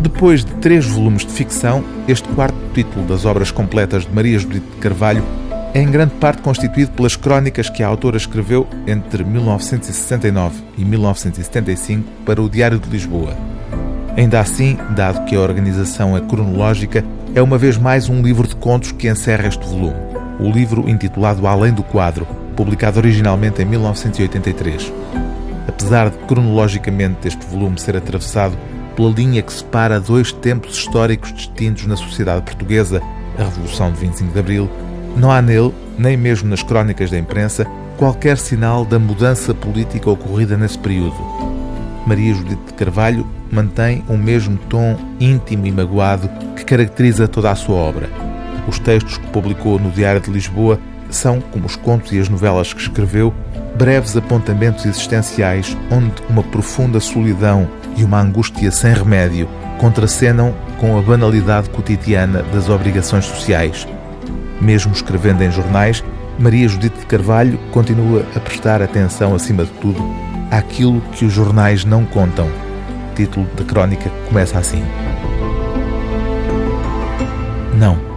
Depois de três volumes de ficção, este quarto título das obras completas de Maria Judite de Carvalho é em grande parte constituído pelas crónicas que a autora escreveu entre 1969 e 1975 para o Diário de Lisboa. Ainda assim, dado que a organização é cronológica, é uma vez mais um livro de contos que encerra este volume. O livro intitulado Além do Quadro, publicado originalmente em 1983. Apesar de cronologicamente este volume ser atravessado pela linha que separa dois tempos históricos distintos na sociedade portuguesa, a Revolução de 25 de Abril, não há nele, nem mesmo nas crónicas da imprensa, qualquer sinal da mudança política ocorrida nesse período. Maria Judite de Carvalho mantém o mesmo tom íntimo e magoado que caracteriza toda a sua obra. Os textos que publicou no Diário de Lisboa são, como os contos e as novelas que escreveu, breves apontamentos existenciais onde uma profunda solidão e uma angústia sem remédio contracenam com a banalidade cotidiana das obrigações sociais. Mesmo escrevendo em jornais, Maria Judite de Carvalho continua a prestar atenção, acima de tudo, àquilo que os jornais não contam. O título da crónica começa assim. Não.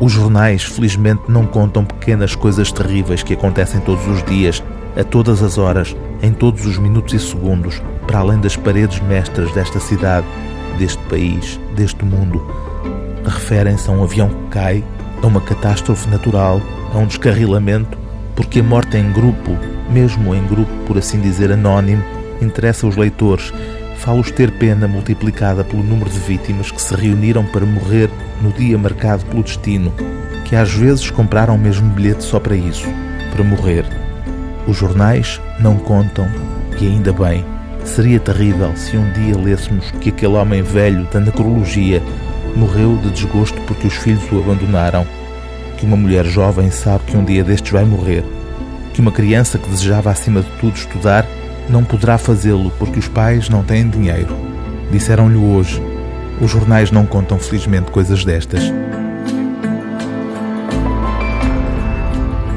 Os jornais, felizmente, não contam pequenas coisas terríveis que acontecem todos os dias, a todas as horas, em todos os minutos e segundos, para além das paredes mestras desta cidade, deste país, deste mundo. Referem-se a um avião que cai, a uma catástrofe natural, a um descarrilamento, porque a morte em grupo, mesmo em grupo por assim dizer anónimo, interessa os leitores, fala-os ter pena multiplicada pelo número de vítimas que se reuniram para morrer no dia marcado pelo destino, que às vezes compraram mesmo bilhete só para isso, para morrer. Os jornais não contam, e ainda bem. Seria terrível se um dia lêssemos que aquele homem velho da necrologia morreu de desgosto porque os filhos o abandonaram, que uma mulher jovem sabe que um dia destes vai morrer, que uma criança que desejava acima de tudo estudar não poderá fazê-lo porque os pais não têm dinheiro. Disseram-lhe hoje. Os jornais não contam felizmente coisas destas.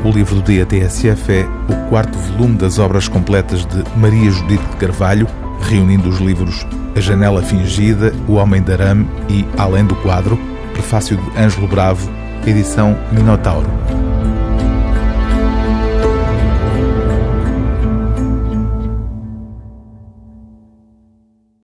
O livro do dia TSF é o quarto volume das obras completas de Maria Judite de Carvalho, reunindo os livros A Janela Fingida, O Homem de Arame e Além do Quadro, prefácio de Ângelo Bravo, edição Minotauro.